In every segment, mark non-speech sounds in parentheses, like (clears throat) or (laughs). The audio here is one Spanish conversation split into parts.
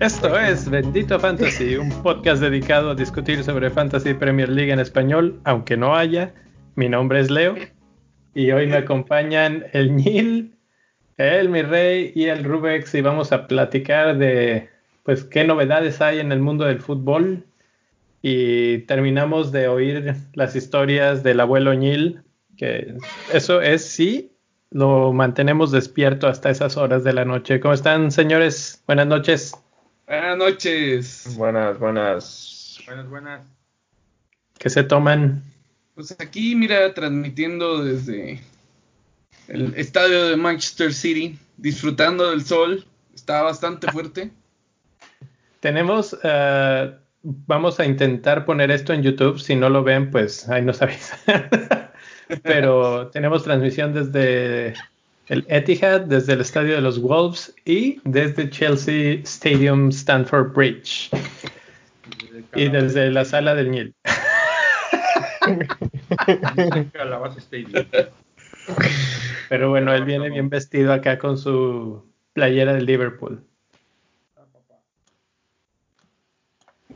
Esto es Bendito Fantasy, un podcast dedicado a discutir sobre Fantasy Premier League en español, aunque no haya. Mi nombre es Leo y hoy me acompañan el Nil, el Mi Rey y el Rubex y vamos a platicar de pues qué novedades hay en el mundo del fútbol y terminamos de oír las historias del abuelo Nil, que eso es sí, lo mantenemos despierto hasta esas horas de la noche. ¿Cómo están, señores? Buenas noches. Buenas noches. Buenas, buenas. Buenas, buenas. ¿Qué se toman? Pues aquí, mira, transmitiendo desde el estadio de Manchester City, disfrutando del sol. Está bastante fuerte. Tenemos, uh, vamos a intentar poner esto en YouTube. Si no lo ven, pues ahí nos (laughs) avisan. Pero tenemos transmisión desde el Etihad, desde el estadio de los Wolves y desde Chelsea Stadium Stanford Bridge. Y desde la sala del Nil. (laughs) Pero bueno, él viene bien vestido acá con su playera del Liverpool.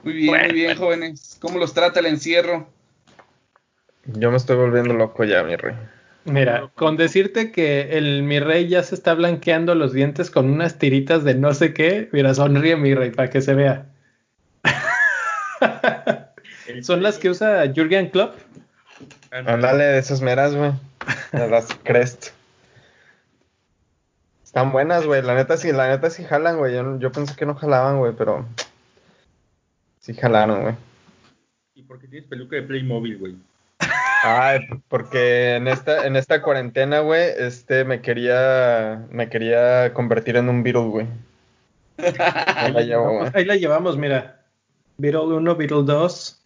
Muy bien, muy bien, jóvenes. ¿Cómo los trata el encierro? Yo me estoy volviendo loco ya, mi rey. Mira, con decirte que el mi rey ya se está blanqueando los dientes con unas tiritas de no sé qué, mira, sonríe mi rey para que se vea. (laughs) Son las que usa Jürgen Klopp. Ándale, de esas meras, güey. De las Crest. Están buenas, güey. La neta sí, la neta sí jalan, güey. Yo, yo pensé que no jalaban, güey, pero sí jalaron, güey. ¿Y por qué tienes peluca de Playmobil, güey? Ay, porque en esta, en esta cuarentena, güey, este, me quería, me quería convertir en un Beatle, güey. (laughs) Ahí la, llevo, güey. Ahí la llevamos, mira. Beatle 1, Beatle 2.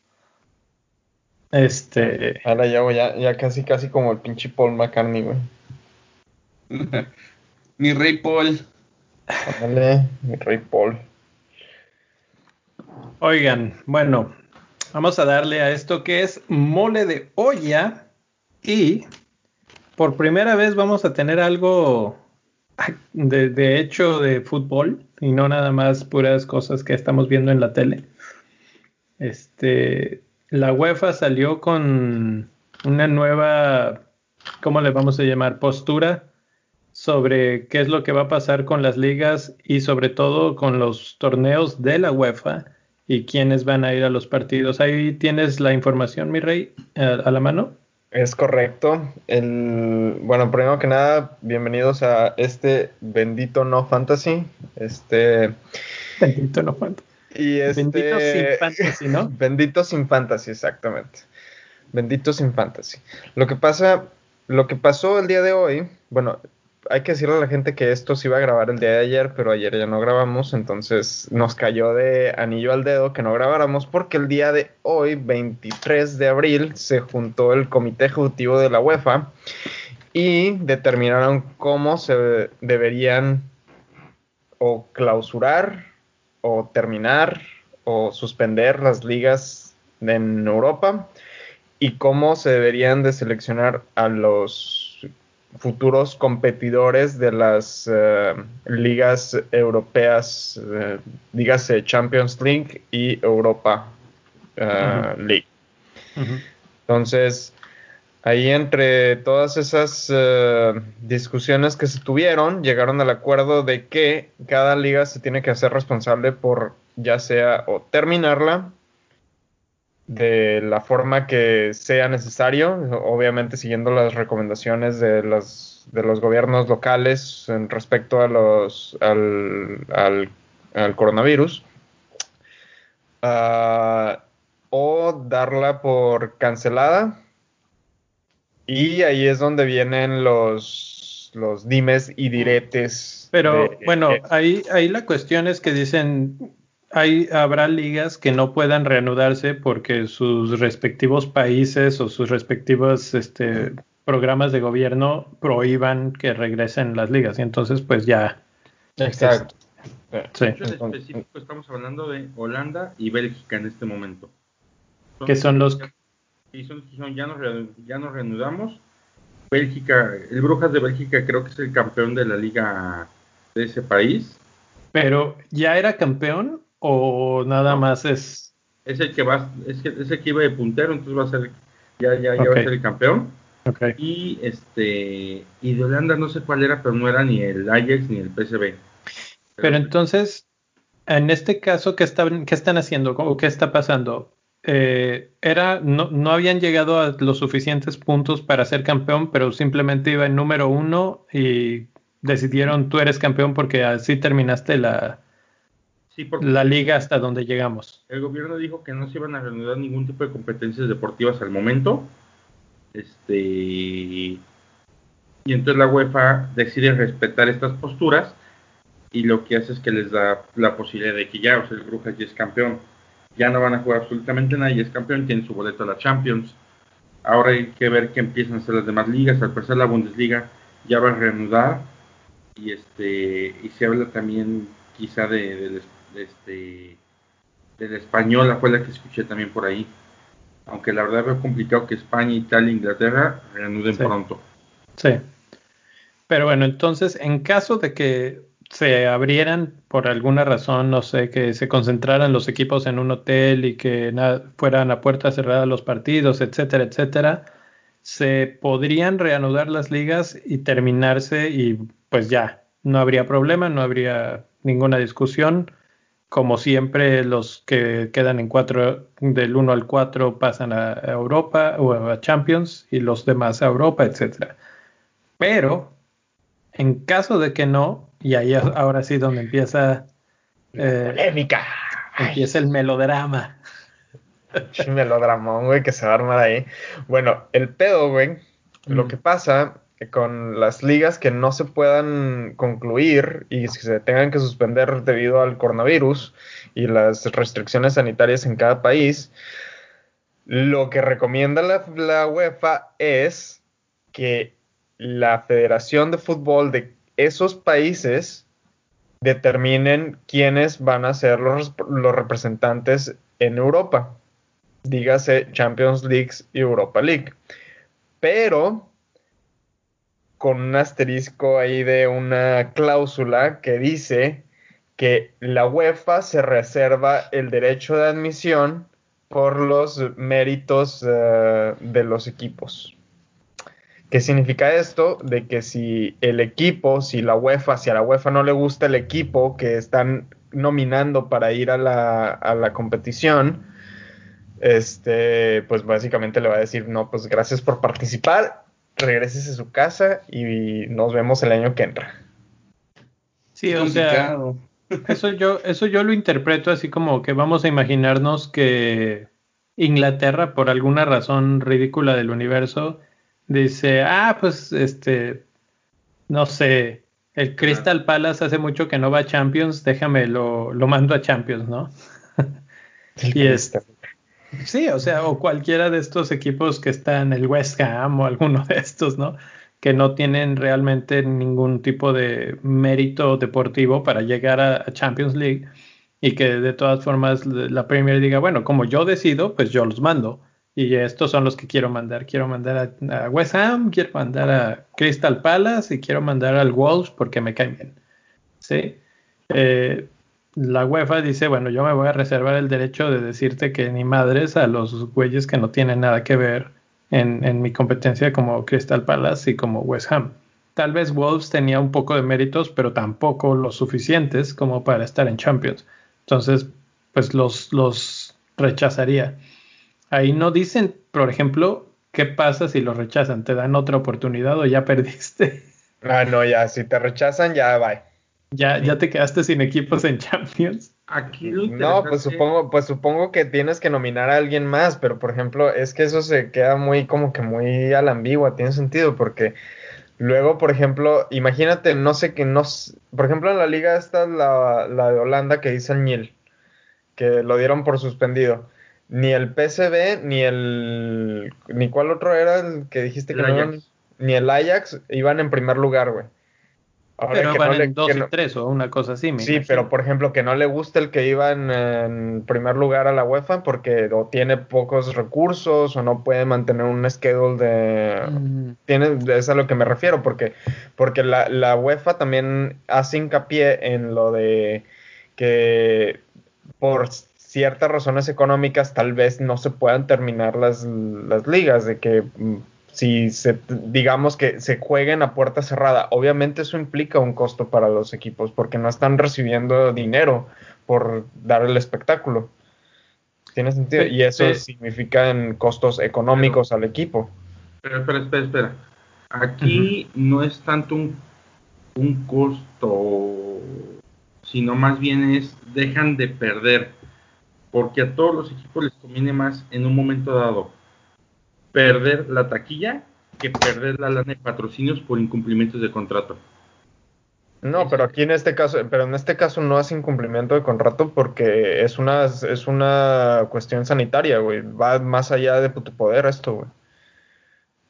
Este. Ahí la llevo, ya, ya casi, casi como el pinche Paul McCartney, güey. (laughs) mi rey Paul. Dale, mi rey Paul. Oigan, bueno, Vamos a darle a esto que es mole de olla y por primera vez vamos a tener algo de, hecho de fútbol y no nada más puras cosas que estamos viendo en la tele. Este, la UEFA salió con una nueva, ¿cómo le vamos a llamar? Postura sobre qué es lo que va a pasar con las ligas y sobre todo con los torneos de la UEFA y quiénes van a ir a los partidos. Ahí tienes la información, mi rey, a, la mano. Es correcto. El, bueno, primero que nada, bienvenidos a este bendito no fantasy. Este. Bendito no fantasy. Y este, bendito sin (laughs) fantasy, ¿no? bendito sin fantasy, exactamente. Bendito sin fantasy. Lo que pasa, lo que pasó el día de hoy, bueno, hay que decirle a la gente que esto se iba a grabar el día de ayer, pero ayer ya no grabamos, entonces nos cayó de anillo al dedo que no grabáramos porque el día de hoy, 23 de abril, se juntó el comité ejecutivo de la UEFA y determinaron cómo se deberían o clausurar o terminar o suspender las ligas en Europa y cómo se deberían de seleccionar a los futuros competidores de las uh, ligas europeas, uh, dígase Champions League y Europa uh, uh -huh. League. -huh. Entonces, ahí entre todas esas discusiones que se tuvieron, llegaron al acuerdo de que cada liga se tiene que hacer responsable por ya sea o terminarla de la forma que sea necesario, obviamente siguiendo las recomendaciones de los, de los gobiernos locales en respecto a los, al, al, al coronavirus, uh, o darla por cancelada. Y ahí es donde vienen los, los dimes y diretes. Pero de, bueno, eh, ahí, ahí la cuestión es que dicen hay, habrá ligas que no puedan reanudarse porque sus respectivos países o sus respectivos este, programas de gobierno prohíban que regresen las ligas. Y entonces, pues ya. Exacto. Sí. En específico, estamos hablando de Holanda y Bélgica en este momento. que son los... Sí, son, son- ya, nos, ya nos reanudamos. Bélgica, el Brujas de Bélgica creo que es el campeón de la liga de ese país. Pero, ¿ya era campeón o nada más es... Es el que va, es, que, es el que iba de puntero, entonces va a ser, ya, ya, ya va a ser el campeón. Y este, y de Holanda no sé cuál era, pero no era ni el Ajax ni el PSV. Pero entonces, en este caso, ¿qué están, qué están haciendo o qué está pasando? Eh, era, no, no habían llegado a los suficientes puntos para ser campeón, pero simplemente iba en número uno y decidieron tú eres campeón porque así terminaste la, sí, porque la liga hasta donde llegamos. el gobierno dijo que no se iban a reanudar ningún tipo de competencias deportivas al momento. Este y entonces la UEFA decide respetar estas posturas y lo que hace es que les da la posibilidad de que ya, o sea, el Brujas ya es campeón. Ya no van a jugar absolutamente nadie, es campeón, tienen su boleto a la Champions. Ahora hay que ver qué empiezan a hacer las demás ligas. Al parecer la Bundesliga ya va a reanudar y este y se habla también quizá de, del es- de este del española fue la que escuché también por ahí. Aunque la verdad veo complicado que España, Italia, Inglaterra reanuden Sí. pronto. Sí. Pero bueno, entonces, en caso de que se abrieran por alguna razón, no sé, que se concentraran los equipos en un hotel y que fueran a puerta cerrada los partidos, etcétera, etcétera, se podrían reanudar las ligas y terminarse y pues ya, no habría problema, no habría ninguna discusión. Como siempre, los que quedan en cuatro, del 1 al 4 pasan a Europa o a Champions y los demás a Europa, etcétera. Pero en caso de que no, y ahí ahora sí donde empieza, eh, Polémica. Empieza el melodrama. (laughs) melodramón, güey, que se va a armar ahí. Bueno, el pedo, güey, lo Mm. que pasa con las ligas que no se puedan concluir y se tengan que suspender debido al coronavirus y las restricciones sanitarias en cada país, lo que recomienda la, la UEFA es que la Federación de Fútbol de esos países determinen quiénes van a ser los, los representantes en Europa. Dígase Champions League y Europa League. Pero con un asterisco ahí de una cláusula que dice que la UEFA se reserva el derecho de admisión por los méritos eh, de los equipos. ¿Qué significa esto? De que si el equipo, si la UEFA, si a la UEFA no le gusta el equipo que están nominando para ir a la, a la competición, este, pues básicamente le va a decir, no, pues gracias por participar, regreses a su casa y nos vemos el año que entra. Sí, o sea, (laughs) eso yo, eso yo lo interpreto así como que vamos a imaginarnos que Inglaterra, por alguna razón ridícula del universo, dice, ah, pues este, no sé, el Crystal Palace hace mucho que no va a Champions, déjame lo, lo mando a Champions, ¿no? (laughs) Y Sí, o sea, o cualquiera de estos equipos que están, el West Ham o alguno de estos, ¿no? Que no tienen realmente ningún tipo de mérito deportivo para llegar a, Champions League y que de todas formas la Premier diga, bueno, como yo decido, pues yo los mando. Y estos son los que quiero mandar. Quiero mandar a, a West Ham, quiero mandar a Crystal Palace y quiero mandar al Wolves porque me caen bien. ¿Sí? Eh, la UEFA dice, bueno, yo me voy a reservar el derecho de decirte que ni madres a los güeyes que no tienen nada que ver en, en mi competencia como Crystal Palace y como West Ham. Tal vez Wolves tenía un poco de méritos, pero tampoco los suficientes como para estar en Champions. Entonces, pues los, los rechazaría. Ahí no dicen, por ejemplo, qué pasa si los rechazan. ¿Te dan otra oportunidad o ya (laughs) perdiste? Ah, no, ya, si te rechazan, ya bye. ¿Ya, ya te quedaste sin equipos en Champions? Aquí lo No, pues supongo, pues supongo que tienes que nominar a alguien más, pero por ejemplo, es que eso se queda muy, como que muy a la ambigua, tiene sentido, porque luego, por ejemplo, imagínate, no sé qué, no, por ejemplo, en la liga está la, la de Holanda que dice el Nil, que lo dieron por suspendido. Ni el PSV, ni el, ni cuál otro era el que dijiste El que no ni el Ajax iban en primer lugar, güey. Ahora pero que van no le- en 2 que y 3 o una cosa así, me Sí, imagino. pero por ejemplo, que no le guste el que iba en, en primer lugar a la UEFA porque o tiene pocos recursos o no puede mantener un schedule de... Mm, Tiene, es a lo que me refiero, porque, porque la, la UEFA también hace hincapié en lo de que por ciertas razones económicas tal vez no se puedan terminar las, las ligas, de que mm, si se, digamos que se jueguen a puerta cerrada, obviamente eso implica un costo para los equipos, porque no están recibiendo dinero por dar el espectáculo. ¿Tiene sentido? Y eso significa en costos económicos al equipo. Pero espera, espera, espera. Aquí no es tanto un, un costo, sino más bien es dejan de perder. Porque a todos los equipos les conviene más en un momento dado perder la taquilla que perder la lana de patrocinios por incumplimientos de contrato. No, pero aquí en este caso, pero en este caso no es incumplimiento de contrato porque es una, es una cuestión sanitaria, güey. Va más allá de tu poder esto, güey.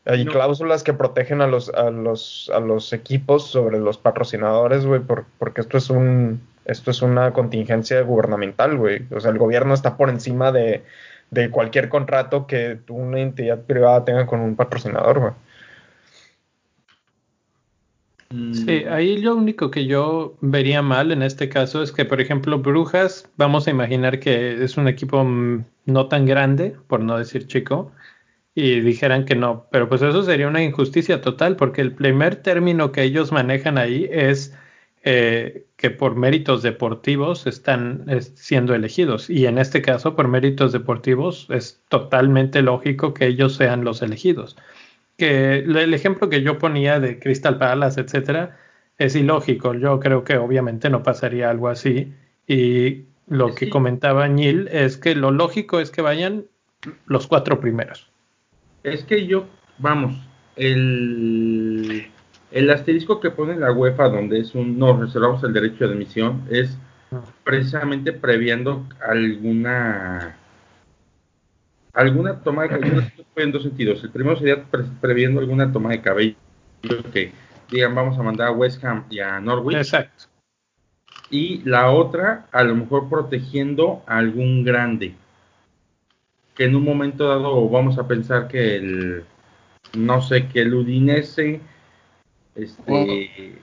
Hay No. cláusulas que protegen a los, a los, a los equipos sobre los patrocinadores, güey, por- porque esto es un, esto es una contingencia gubernamental, güey. O sea, el gobierno está por encima de, de cualquier contrato que una entidad privada tenga con un patrocinador, güey. Sí, Mm, ahí lo único que yo vería mal en este caso es que, por ejemplo, Brujas, vamos a imaginar que es un equipo mm, no tan grande, por no decir chico, y dijeran que no, pero pues eso sería una injusticia total, porque el primer término que ellos manejan ahí es eh, que por méritos deportivos están siendo elegidos, y en este caso, por méritos deportivos, es totalmente lógico que ellos sean los elegidos que el ejemplo que yo ponía de Crystal Palace, etcétera, es ilógico. Yo creo que obviamente no pasaría algo así. Y lo que comentaba Neil es que lo lógico es que vayan los cuatro primeros. Es que yo, vamos, el, el asterisco que pone la UEFA, donde es un, nos reservamos el derecho de admisión, es precisamente previendo alguna alguna toma de cabello. (clears throat) En dos sentidos. El primero sería pre- previendo alguna toma de cabello que digan vamos a mandar a West Ham y a Norwich. Exacto. Y la otra, a lo mejor protegiendo a algún grande. Que en un momento dado vamos a pensar que el, no sé, que el Udinese, este,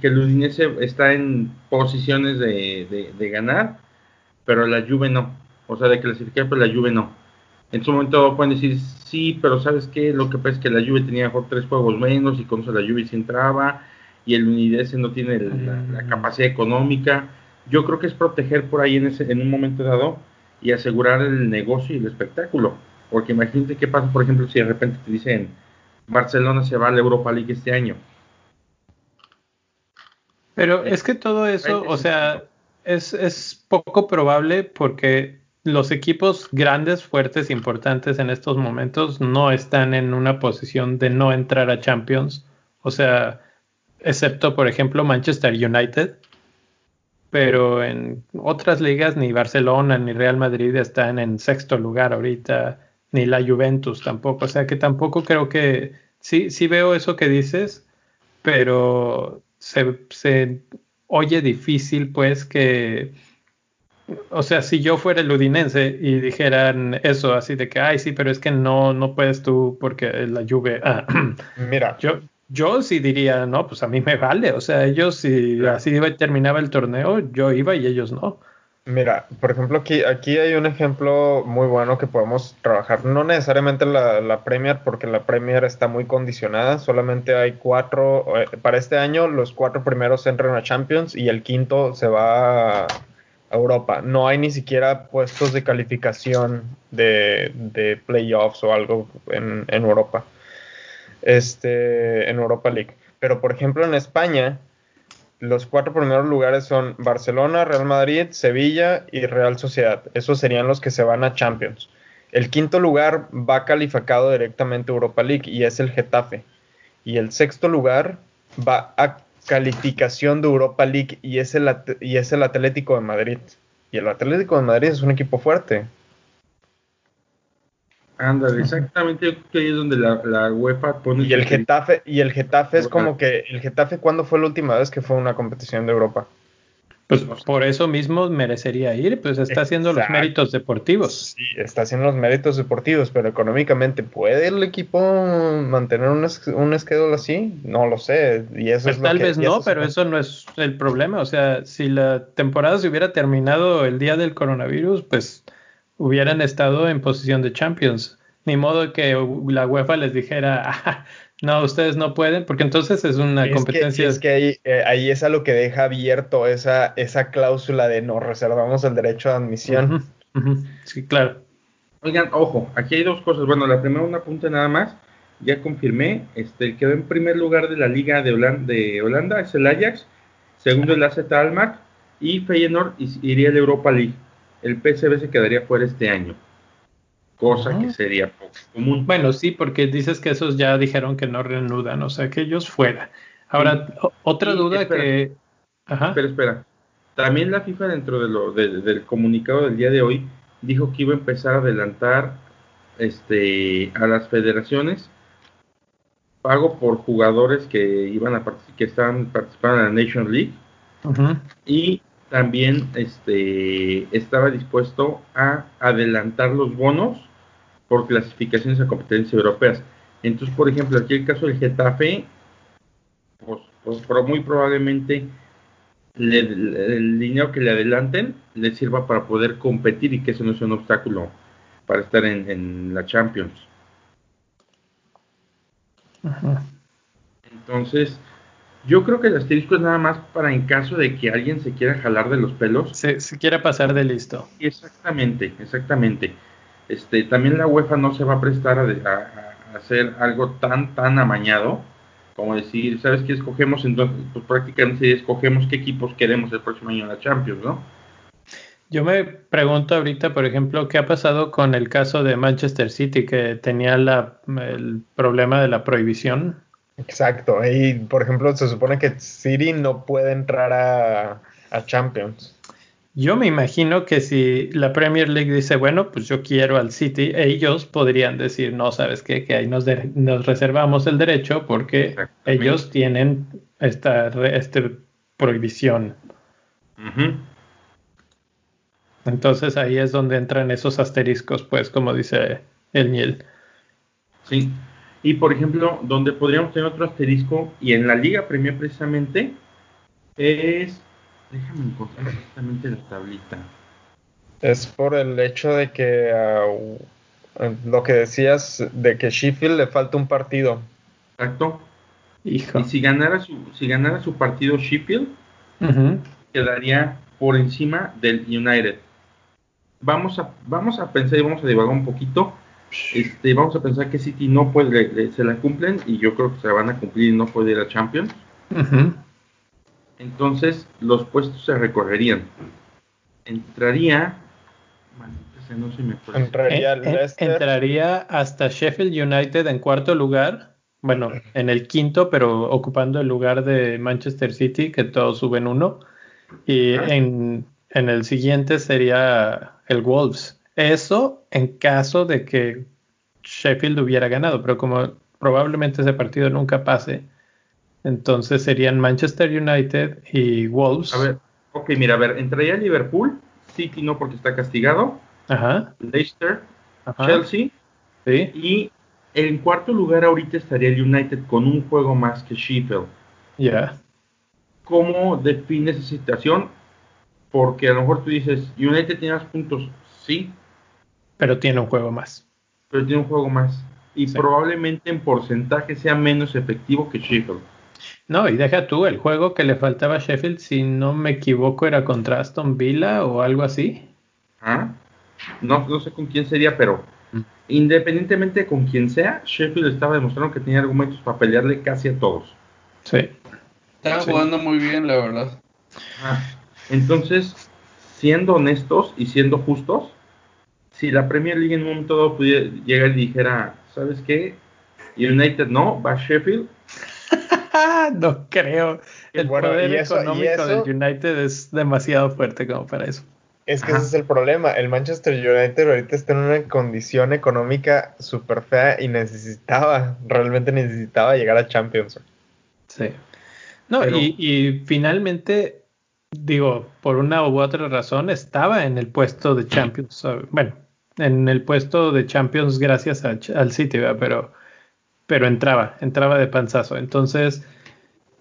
que el Udinese está en posiciones de, de- de ganar, pero la Juve no. O sea, de clasificar, pero la Juve no. En su momento pueden decir, sí, pero ¿sabes qué? Lo que pasa es que la Juve tenía mejor tres juegos menos y con eso la Juve sí entraba y el Udinese no tiene la, la Mm. capacidad económica. Yo creo que es proteger por ahí en, ese, en un momento dado y asegurar el negocio y el espectáculo. Porque imagínate qué pasa, por ejemplo, si de repente te dicen Barcelona se va a la Europa League este año. Pero es que todo eso, o sea, es, es poco probable porque los equipos grandes, fuertes, importantes en estos momentos no están en una posición de no entrar a Champions. O sea, excepto, por ejemplo, Manchester United. Pero en otras ligas ni Barcelona ni Real Madrid están en sexto lugar ahorita, ni la Juventus tampoco. O sea que tampoco creo que... Sí, sí veo eso que dices, pero se, se oye difícil pues que... O sea, si yo fuera el Udinense y dijeran eso así de que, ay, sí, pero es que no, no puedes tú porque la Juve... ah, (clears throat) Mira, yo, yo sí diría, no, pues a mí me vale. O sea, ellos si así iba y terminaba el torneo, yo iba y ellos no. Mira, por ejemplo, aquí, aquí hay un ejemplo muy bueno que podemos trabajar. No necesariamente la, la Premier, porque la Premier está muy condicionada. Solamente hay cuatro. eh, Para este año, los cuatro primeros entran a Champions y el quinto se va a Europa. No hay ni siquiera puestos de calificación de, de playoffs o algo en, en Europa. Este, en Europa League. Pero, por ejemplo, en España, los cuatro primeros lugares son Barcelona, Real Madrid, Sevilla y Real Sociedad. Esos serían los que se van a Champions. El quinto lugar va calificado directamente a Europa League y es el Getafe. Y el sexto lugar va a calificación de Europa League y es el, y es el Atlético de Madrid. Y el Atlético de Madrid es un equipo fuerte. Ándale, exactamente, yo creo que ahí es donde la, la UEFA pone... Y el Getafe, y el Getafe es como que, el Getafe, ¿cuándo fue la última vez que fue a una competición de Europa? Pues por eso mismo merecería ir, pues está haciendo los méritos deportivos. Sí, está haciendo los méritos deportivos, pero económicamente, ¿puede el equipo mantener un, es- un schedule así? No lo sé. Y eso Pues es lo tal que- vez no, eso es- pero eso no es el problema. O sea, si la temporada se hubiera terminado el día del coronavirus, pues hubieran estado en posición de Champions. Ni modo que la UEFA les dijera, (laughs) "Ah, no, ustedes no pueden, porque entonces es una Es que- competencia. es que ahí, eh, ahí es a lo que deja abierto esa, esa cláusula de nos reservamos el derecho de admisión. Sí, claro. Oigan, ojo, aquí hay dos cosas. Bueno, la primera, una punta nada más. Ya confirmé, este, quedó en primer lugar de la Liga de Holanda, de Holanda es el Ajax. Segundo el AZ Alkmaar. Y Feyenoord iría a la Europa League. El PSV se quedaría fuera este año. Cosa Ah. que sería poco común. Bueno, sí, porque dices que esos ya dijeron que no reanudan, o sea, que ellos fuera. Ahora, otra duda espera. que... Ajá. Espera, espera. También la FIFA dentro de lo, de- del comunicado del día de hoy dijo que iba a empezar a adelantar este, a las federaciones pago por jugadores que iban a que estaban participando en la Nation League y también este, estaba dispuesto a adelantar los bonos por clasificaciones a competencias europeas. Entonces, por ejemplo, aquí el caso del Getafe, pues, pues, pero muy probablemente le- le- el dinero que le adelanten le sirva para poder competir y que eso no sea un obstáculo para estar en, en la Champions. Entonces, yo creo que el asterisco es nada más para en caso de que alguien se quiera jalar de los pelos. Se, se quiere pasar de listo. Exactamente, exactamente. Este, también la UEFA no se va a prestar a, de- a- a hacer algo tan, tan amañado como decir, ¿sabes qué escogemos? Entonces, pues prácticamente escogemos qué equipos queremos el próximo año en la Champions, ¿no? Yo me pregunto ahorita, por ejemplo, qué ha pasado con el caso de Manchester City, que tenía la, el problema de la prohibición. Exacto. Y, por ejemplo, se supone que City no puede entrar a, a Champions. Yo me imagino que si la Premier League dice, bueno, pues yo quiero al City, ellos podrían decir, no, ¿sabes qué? Que ahí nos, de- nos reservamos el derecho porque ellos tienen esta, re- este prohibición. Entonces ahí es donde entran esos asteriscos, pues, como dice el Niel. Sí. Y por ejemplo, donde podríamos tener otro asterisco, y en la Liga Premier precisamente, es. Déjame encontrar exactamente la tablita. Es por el hecho de que ah, lo que decías de que Sheffield le falta un partido. Exacto. Hijo. Y si ganara su, si ganara su partido Sheffield, quedaría por encima del United. Vamos a, vamos a pensar y vamos a divagar un poquito. Este, vamos a pensar que City no puede, le- le- se la cumplen y yo creo que se la van a cumplir y no puede ir a Champions. Entonces los puestos se recorrerían. Entraría. Sea, no se me. Entraría En- en- Leicester. entraría hasta Sheffield United en cuarto lugar. Bueno, en el quinto, pero ocupando el lugar de Manchester City, que todos suben uno. Y en, en el siguiente sería el Wolves. Eso en caso de que Sheffield hubiera ganado, pero como probablemente ese partido nunca pase, entonces serían Manchester United y Wolves. A ver, ok, mira, a ver, entraría Liverpool, City no porque está castigado, Ajá, Leicester, ajá, Chelsea sí, y en cuarto lugar ahorita estaría el United con un juego más que Sheffield. ya. ¿Cómo defines esa situación? Porque a lo mejor tú dices, United tiene más puntos, sí, Pero tiene un juego más. pero tiene un juego más. Y Sí. probablemente en porcentaje sea menos efectivo que Sheffield. No, y deja tú, el juego que le faltaba a Sheffield, si no me equivoco, era contra Aston Villa o algo así. ¿Ah? No, no sé con quién sería, pero Mm. independientemente con quién sea, Sheffield estaba demostrando que tenía argumentos para pelearle casi a todos. Sí. Estaban Sí. jugando muy bien, la verdad. Ah, Entonces, siendo honestos y siendo justos, si la Premier League en un momento dado pudiera llegar y dijera, ¿sabes qué? United no, va Sheffield, (laughs) no creo. El Bueno, poder y eso- y económico eso- del United es demasiado fuerte como para eso. Es que ese es el problema. El Manchester United ahorita está en una condición económica súper fea y necesitaba, realmente necesitaba llegar a Champions. Sí. No, y, y, finalmente, digo, por una u otra razón, estaba en el puesto de Champions. Bueno, en el puesto de Champions gracias al City, pero, pero entraba, entraba de panzazo. Entonces,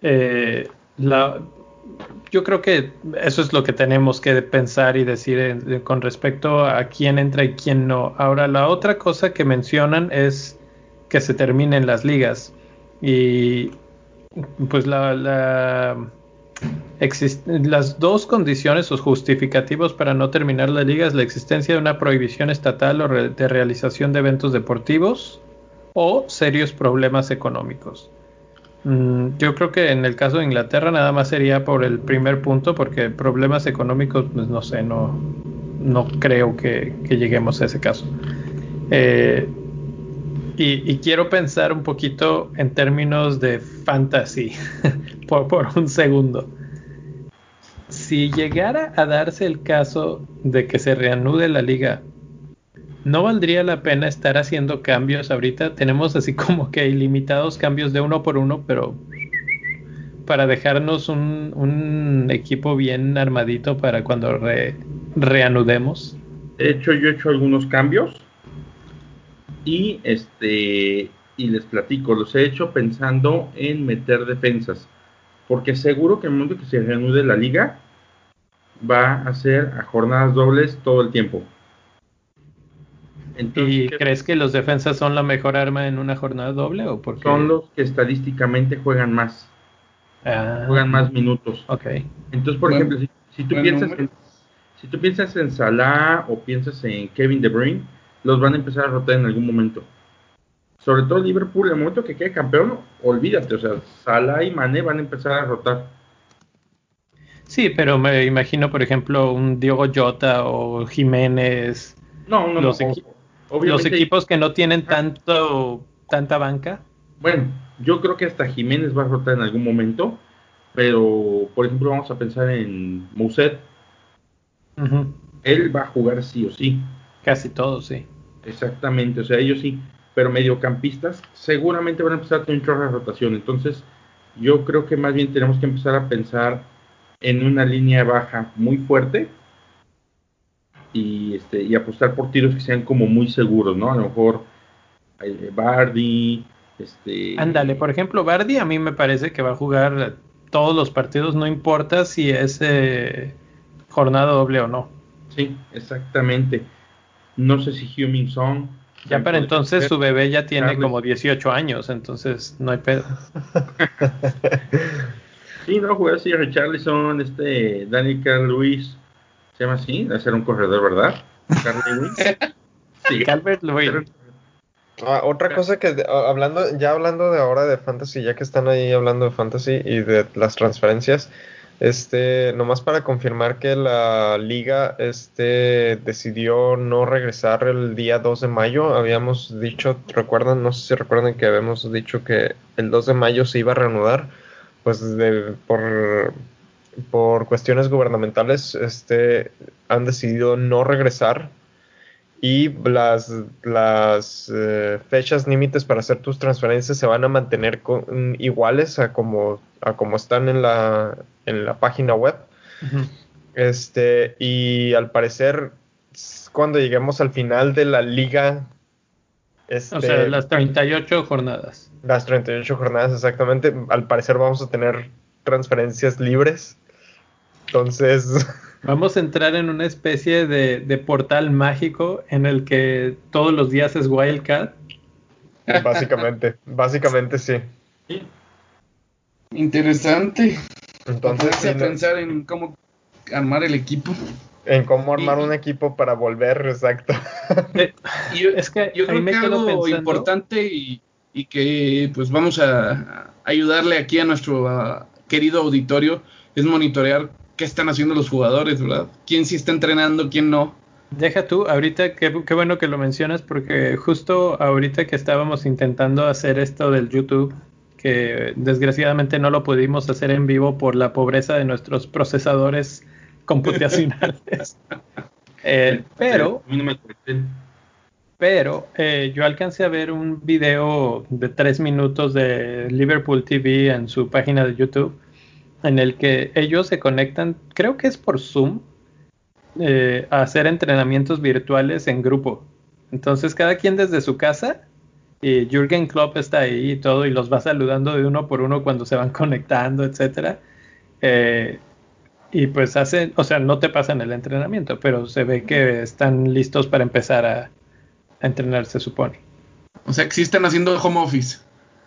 eh, yo creo que eso es lo que tenemos que pensar y decir con respecto a quién entra y quién no. Ahora, la otra cosa que mencionan es que se terminen las ligas. Y pues la, la las dos condiciones o justificativos para no terminar la liga es la existencia de una prohibición estatal o de realización de eventos deportivos o serios problemas económicos. Mm, yo creo que en el caso de Inglaterra nada más sería por el primer punto, porque problemas económicos, pues no sé, no, no creo que, lleguemos a ese caso. Eh, y, quiero pensar un poquito en términos de fantasy (laughs) por, por un segundo. Si llegara a darse el caso de que se reanude la liga ¿no valdría la pena estar haciendo cambios ahorita? Tenemos así como que ilimitados cambios de uno por uno, pero para dejarnos un, equipo bien armadito para cuando reanudemos. De hecho, yo he hecho algunos cambios y este y les platico, los he hecho pensando en meter defensas, porque seguro que el momento que se reanude la liga va a ser a jornadas dobles todo el tiempo. ¿Y crees que los defensas son la mejor arma en una jornada doble o porque son los que estadísticamente juegan más? Ah, juegan más minutos. Ok. Entonces, por ejemplo, si, tú piensas en, si tú piensas en Salah o piensas en Kevin De Bruyne, los van a empezar a rotar en algún momento. Sobre todo Liverpool, en el momento que quede campeón, olvídate, o sea, Salah y Mané van a empezar a rotar. Sí, pero me imagino, por ejemplo, un Diogo Jota o Jiménez. No, no, no. Los equipos que no tienen tanto tanta banca. Bueno, yo creo que hasta Jiménez va a rotar en algún momento, pero por ejemplo vamos a pensar en Muset. Él va a jugar sí o sí. Casi todo, sí. Exactamente, o sea, ellos sí, pero mediocampistas seguramente van a empezar a tener de rotación. Entonces, yo creo que más bien tenemos que empezar a pensar en una línea baja muy fuerte y, este, y apostar por tiros que sean como muy seguros, ¿no? A lo mejor eh, Bardi, este... Ándale, por ejemplo, Bardi a mí me parece que va a jugar todos los partidos, no importa si es eh, jornada doble o no. Sí, exactamente. No sé si Heung Song. Ya para entonces su bebé ya tiene como 18 años, entonces no hay pedo. (laughs) sí, no, juega así Richarlison, este, Daniel Carl Luis, se llama así, debe ser un corredor, ¿verdad? Carl sí, Calvert Lewis. Ah, otra cosa que hablando, ya hablando de ahora de fantasy, ya que están ahí hablando de fantasy y de las transferencias, este, nomás para confirmar que la liga este decidió no regresar el día 2 de mayo, habíamos dicho, recuerdan, no sé si recuerdan que habíamos dicho que el 2 de mayo se iba a reanudar, pues de, por por cuestiones gubernamentales este, han decidido no regresar y las, las eh, fechas límites para hacer tus transferencias se van a mantener iguales a como, a como están en la, en la página web. Este, y al parecer, cuando lleguemos al final de la liga. Este, o sea, las 38 jornadas. Las 38 jornadas, exactamente. Al parecer vamos a tener transferencias libres. Entonces. (laughs) Vamos a entrar en una especie de, portal mágico en el que todos los días es Wildcat. (laughs) Básicamente, básicamente sí. Interesante. Entonces, a pensar en cómo armar el equipo. En cómo armar un equipo para volver, exacto. Eh, yo, (laughs) es que yo creo que algo importante y, que pues vamos a, ayudarle aquí a nuestro querido auditorio es monitorear qué están haciendo los jugadores, ¿verdad? ¿Quién sí está entrenando, quién no? Deja tú, ahorita qué, bueno que lo mencionas porque justo ahorita que estábamos intentando hacer esto del YouTube, que desgraciadamente no lo pudimos hacer en vivo por la pobreza de nuestros procesadores computacionales. (laughs) Eh, pero, pero eh, yo alcancé a ver un video de tres minutos de Liverpool TV en su página de YouTube, en el que ellos se conectan, creo que es por Zoom, eh, a hacer entrenamientos virtuales en grupo. Entonces cada quien desde su casa y Jürgen Klopp está ahí y todo y los va saludando de uno por uno cuando se van (laughs) conectando, etcétera. Eh, y pues hacen, o sea, no te pasan el entrenamiento, pero se ve que están listos para empezar a, entrenar, se supone. O sea, que sí están haciendo home office.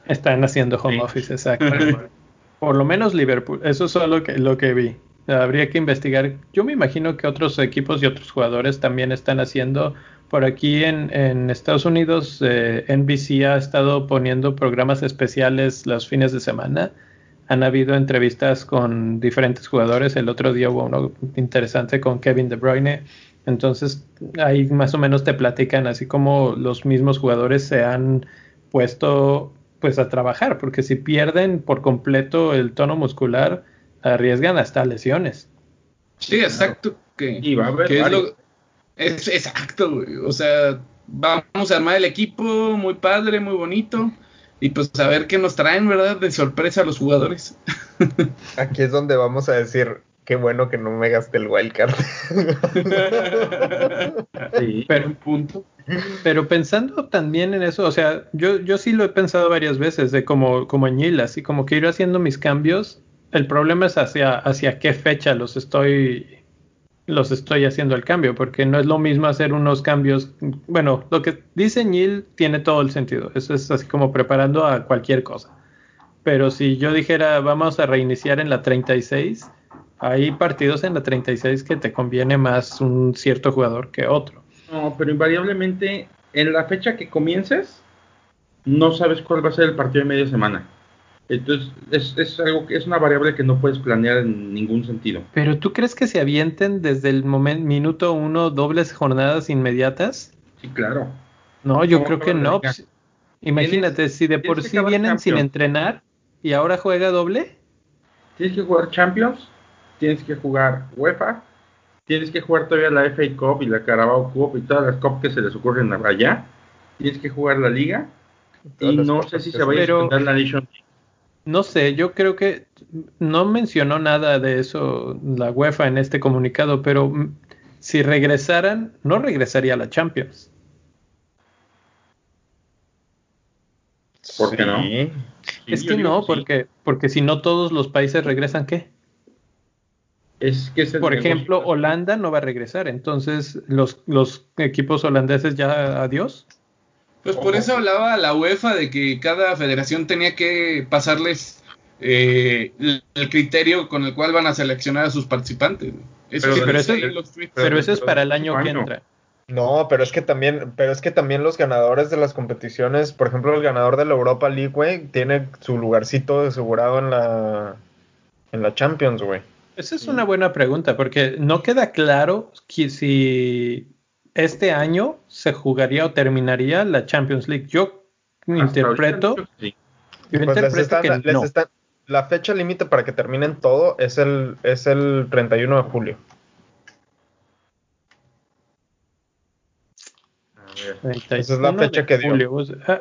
Están haciendo home office, exacto. (laughs) Por lo menos Liverpool, eso es lo que, lo que vi. Habría que investigar. Yo me imagino que otros equipos y otros jugadores también están haciendo. Por aquí en, Estados Unidos, eh, NBC ha estado poniendo programas especiales los fines de semana. Han habido entrevistas con diferentes jugadores. El otro día hubo uno interesante con Kevin De Bruyne. Entonces, ahí más o menos te platican así como los mismos jugadores se han puesto pues a trabajar, porque si pierden por completo el tono muscular, arriesgan hasta lesiones. Sí, exacto. Que, y va a haber es, exacto, güey. O sea, vamos a armar el equipo, muy padre, muy bonito. Y pues a ver qué nos traen, ¿verdad? De sorpresa a los jugadores. Aquí es donde vamos a decir, qué bueno que no me gaste el wildcard. sí, pero un punto. Pero pensando también en eso, o sea, yo, yo sí lo he pensado varias veces, de como, como añil, así como que ir haciendo mis cambios el problema es hacia, hacia qué fecha los estoy los estoy haciendo el cambio, porque no es lo mismo hacer unos cambios. Bueno, lo que dice Neil tiene todo el sentido. Eso es así como preparando a cualquier cosa. Pero si yo dijera vamos a reiniciar en la 36, hay partidos en la 36 que te conviene más un cierto jugador que otro. No, pero invariablemente en la fecha que comiences, no sabes cuál va a ser el partido de media semana. Entonces, es, es, algo que es una variable que no puedes planear en ningún sentido. Pero ¿tú crees que se avienten desde el momento, minuto uno dobles jornadas inmediatas? Sí, claro. No, yo creo que no. Pues, imagínate, si de por sí vienen sin entrenar y ahora juega doble. Tienes que jugar Champions, tienes que jugar UEFA, tienes que jugar todavía la FA Cup y la Carabao Cup y todas las Cup que se les ocurren allá. Tienes que jugar la Liga. Y no sé si se va a extender la Nation no sé, yo creo que no mencionó nada de eso la UEFA en este comunicado, pero si regresaran, no regresaría a la Champions. ¿Por qué no? es que no, porque, porque si no todos los países regresan, ¿qué? Es que Por ejemplo, Holanda no va a regresar, entonces los, los equipos holandeses ya adiós. Pues por eso hablaba la UEFA de que cada federación tenía que pasarles eh, el criterio con el cual van a seleccionar a sus participantes. pero, eso, es para el año que entra. No, pero es que también, pero es que también los ganadores de las competiciones, por ejemplo, el ganador de la Europa League, güey, tiene su lugarcito asegurado en la en la Champions, güey. Esa es una buena pregunta, porque no queda claro que si este año se jugaría o terminaría la Champions League. Yo interpreto, yo pues interpreto que no. la fecha límite para que terminen todo es el, es el 31 de julio. Esa es la fecha que dio.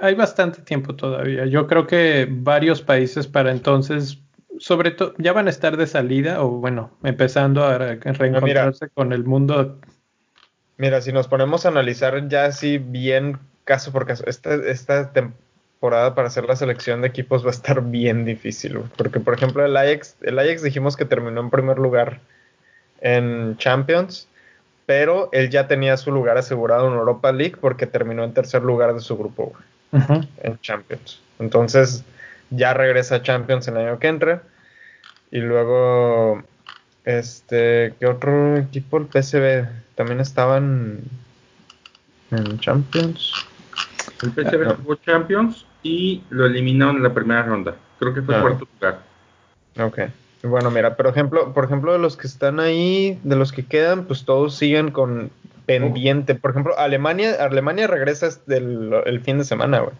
Hay bastante tiempo todavía. Yo creo que varios países para entonces, sobre todo, ya van a estar de salida o bueno, empezando a reencontrarse con el mundo Mira, si nos ponemos a analizar ya así bien caso por caso, esta, esta temporada para hacer la selección de equipos va a estar bien difícil, porque por ejemplo el Ajax, el Ajax dijimos que terminó en primer lugar en Champions, pero él ya tenía su lugar asegurado en Europa League porque terminó en tercer lugar de su grupo en Champions. Entonces ya regresa a Champions el año que entra y luego este, ¿qué otro equipo? El PSV también estaban en Champions. El PSV ah, jugó Champions y lo eliminaron en la primera ronda. Creo que fue ah. cuarto lugar. Ok. Bueno, mira, por ejemplo, por ejemplo, de los que están ahí, de los que quedan, pues todos siguen con pendiente. Por ejemplo, Alemania, Alemania regresa el, el fin de semana, güey.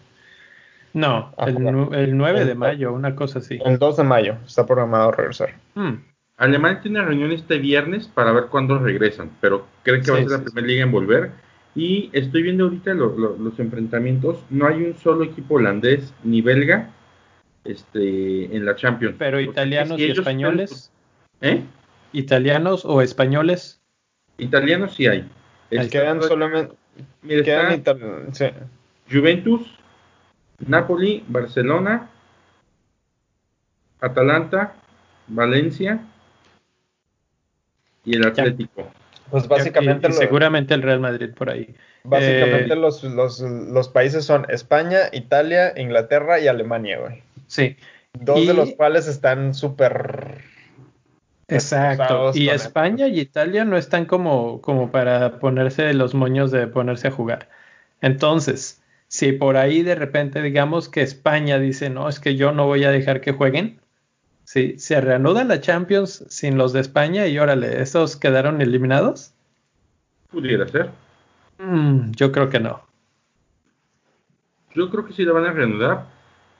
No, el, el, 9 de mayo, una cosa así. El 2 de mayo está programado regresar. Hmm. Alemania tiene reunión este viernes para ver cuándo regresan, pero creo que va a ser la primera liga en volver. Y estoy viendo ahorita los enfrentamientos. No hay un solo equipo holandés ni belga este, en la Champions. Pero italianos y españoles. ¿Eh? ¿Italianos o españoles? Italianos sí hay. quedan solamente. quedan Juventus, Napoli, Barcelona, Atalanta, Valencia y el Atlético. Pues básicamente. seguramente el Real Madrid por ahí. Básicamente eh, los, los, los, países son España, Italia, Inglaterra y Alemania, güey. Sí. Dos de los cuales están súper. Exacto. Y España y Italia no están como, como para ponerse los moños de ponerse a jugar. Entonces, si por ahí de repente digamos que España dice, no, es que yo no voy a dejar que jueguen, si se reanuda la Champions sin los de España y órale, ¿esos quedaron eliminados? Pudiera ser. Mm, yo creo que no. Yo creo que sí la van a reanudar,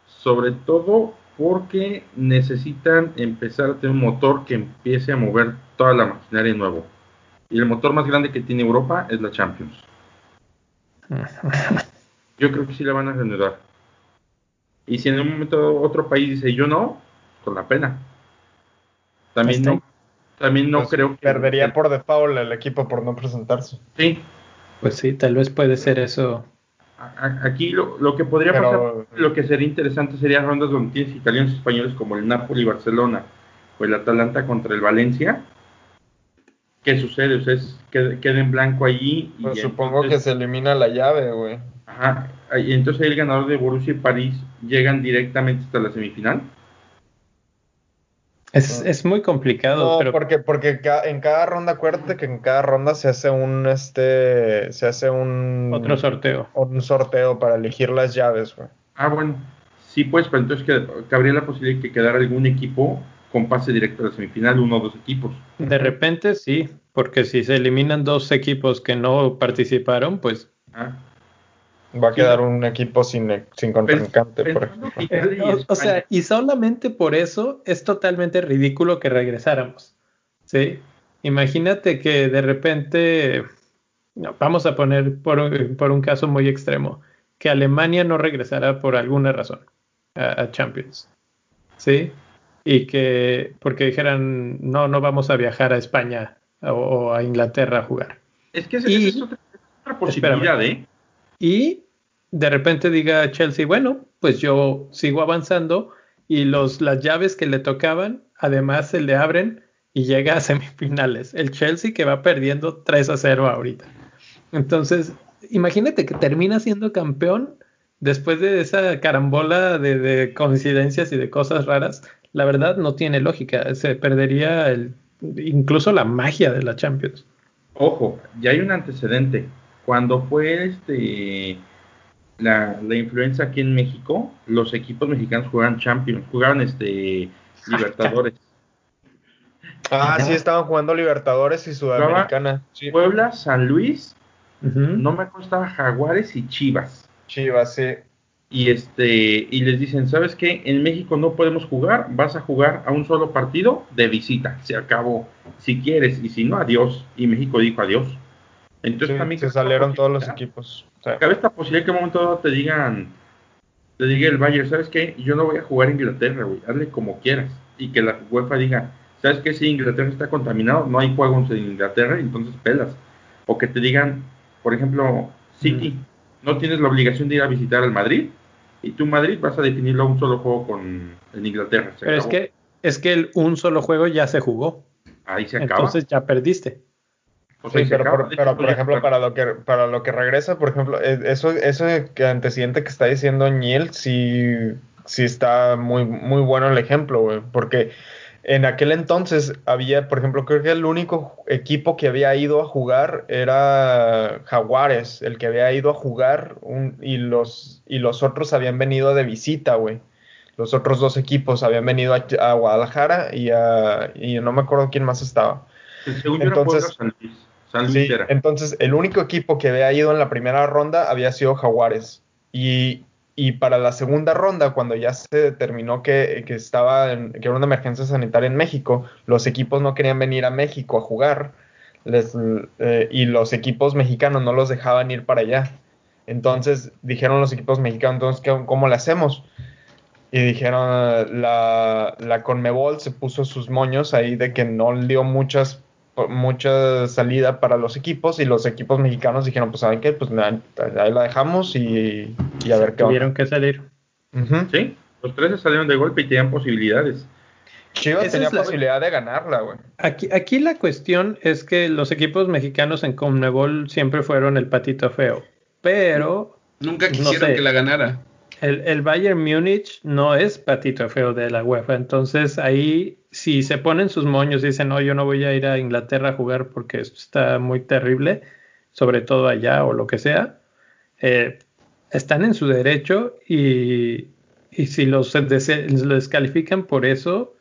sobre todo porque necesitan empezar a tener un motor que empiece a mover toda la maquinaria de nuevo. Y el motor más grande que tiene Europa es la Champions. (laughs) Yo creo que sí la van a reanudar. Y si en un momento otro país dice yo no, con la pena. También no, también no pues creo que perdería por default el equipo por no presentarse. Sí. Pues sí, tal vez puede ser eso. Aquí lo, que podría pasar, lo que sería interesante sería rondas donde tienes italianos y españoles como el Napoli, Barcelona o el Atalanta contra el Valencia. ¿Qué sucede? O sea, queda en blanco allí. Y pues supongo que se elimina la llave, güey. Ajá. Y entonces el ganador de Borussia y París llegan directamente hasta la semifinal. Es, es muy complicado. No, pero... porque, porque en cada ronda, acuérdate que en cada ronda se hace un este se hace un otro sorteo. Un sorteo para elegir las llaves, güey. Ah, bueno. Sí, pues, pero entonces que, cabría la posibilidad de que quedara algún equipo con pase directo a la semifinal, uno o dos equipos. De repente sí, porque si se eliminan dos equipos que no participaron, pues ah. Va a quedar un equipo sin, sin contrincante, por ejemplo. (laughs) O, sea, y solamente por eso es totalmente ridículo que regresáramos. ¿Sí? Imagínate que de repente, vamos a poner por, un caso muy extremo, que Alemania no regresara por alguna razón a, Champions. ¿Sí? Y que, porque dijeran, no, no vamos a viajar a España o, a Inglaterra a jugar. Es que es otra, posibilidad, ¿eh? Y de repente diga Chelsea, bueno, pues yo sigo avanzando y los, las llaves que le tocaban, además se le abren y llega a semifinales. El Chelsea que va perdiendo 3 a 0 ahorita. Entonces, imagínate que termina siendo campeón después de esa carambola de, de, coincidencias y de cosas raras. La verdad no tiene lógica. Se perdería incluso la magia de la Champions. Ojo, ya hay un antecedente cuando fue este la, la influencia aquí en México, los equipos mexicanos jugaban Champions, jugaban este Libertadores. Ah, sí, estaban jugando Libertadores y Sudamericana. Puebla, San Luis, no me costaba Jaguares y Chivas. Chivas, sí. Y este, y les dicen, ¿sabes qué? En México no podemos jugar, vas a jugar a un solo partido de visita. Se acabó. Si quieres, y si no, adiós. Y México dijo adiós. Entonces también se salieron todos los equipos. cabe esta posibilidad que en un momento te digan, te diga el Bayern, ¿sabes qué? Yo no voy a jugar en Inglaterra, güey, hazle como quieras. Y que la UEFA diga, ¿sabes qué? Si Inglaterra está contaminado, no hay juegos en Inglaterra, entonces pelas. O que te digan, por ejemplo, City, no tienes la obligación de ir a visitar al Madrid, y tú Madrid vas a definirlo a un solo juego con en Inglaterra. Pero es que, es que el, un solo juego ya se jugó. Ahí se acaba. Entonces ya perdiste sí, pero, por, por ejemplo, para lo que para lo que regresa, por ejemplo, e, eso eso que antecedente que está diciendo Niel, sí, sí está muy muy bueno el ejemplo, güey, porque en aquel entonces había, por ejemplo, creo que el único equipo que había ido a jugar era Jaguares, el que había ido a jugar un, y los y los otros habían venido de visita, güey. Los otros dos equipos habían venido a, Guadalajara y a y no me acuerdo quién más estaba. Entonces, entonces, el único equipo que había ido en la primera ronda había sido Jaguares. Y y para la segunda ronda, cuando ya se determinó que, estaba en, que era una emergencia sanitaria en México, los equipos no querían venir a México a jugar les, eh, y los equipos mexicanos no los dejaban ir para allá. Entonces dijeron los equipos mexicanos, entonces, ¿cómo le hacemos? Y dijeron, la, la Conmebol se puso sus moños ahí de que no dio muchas mucha salida para los equipos y los equipos mexicanos dijeron, pues saben qué, pues ahí la dejamos y, a ver qué Tuvieron que salir. Sí, los tres salieron de golpe y tenían posibilidades. Chivas tenía posibilidad de ganarla, güey. Aquí, aquí la cuestión es que los equipos mexicanos en Conmebol siempre fueron el patito feo, pero... Nunca quisieron que la ganara. El, el, Bayern Múnich no es patito feo de la UEFA, entonces ahí si se ponen sus moños y dicen, no, yo no voy a ir a Inglaterra a jugar porque esto está muy terrible, sobre todo allá o lo que sea, eh, están en su derecho y, y si los descalifican por eso,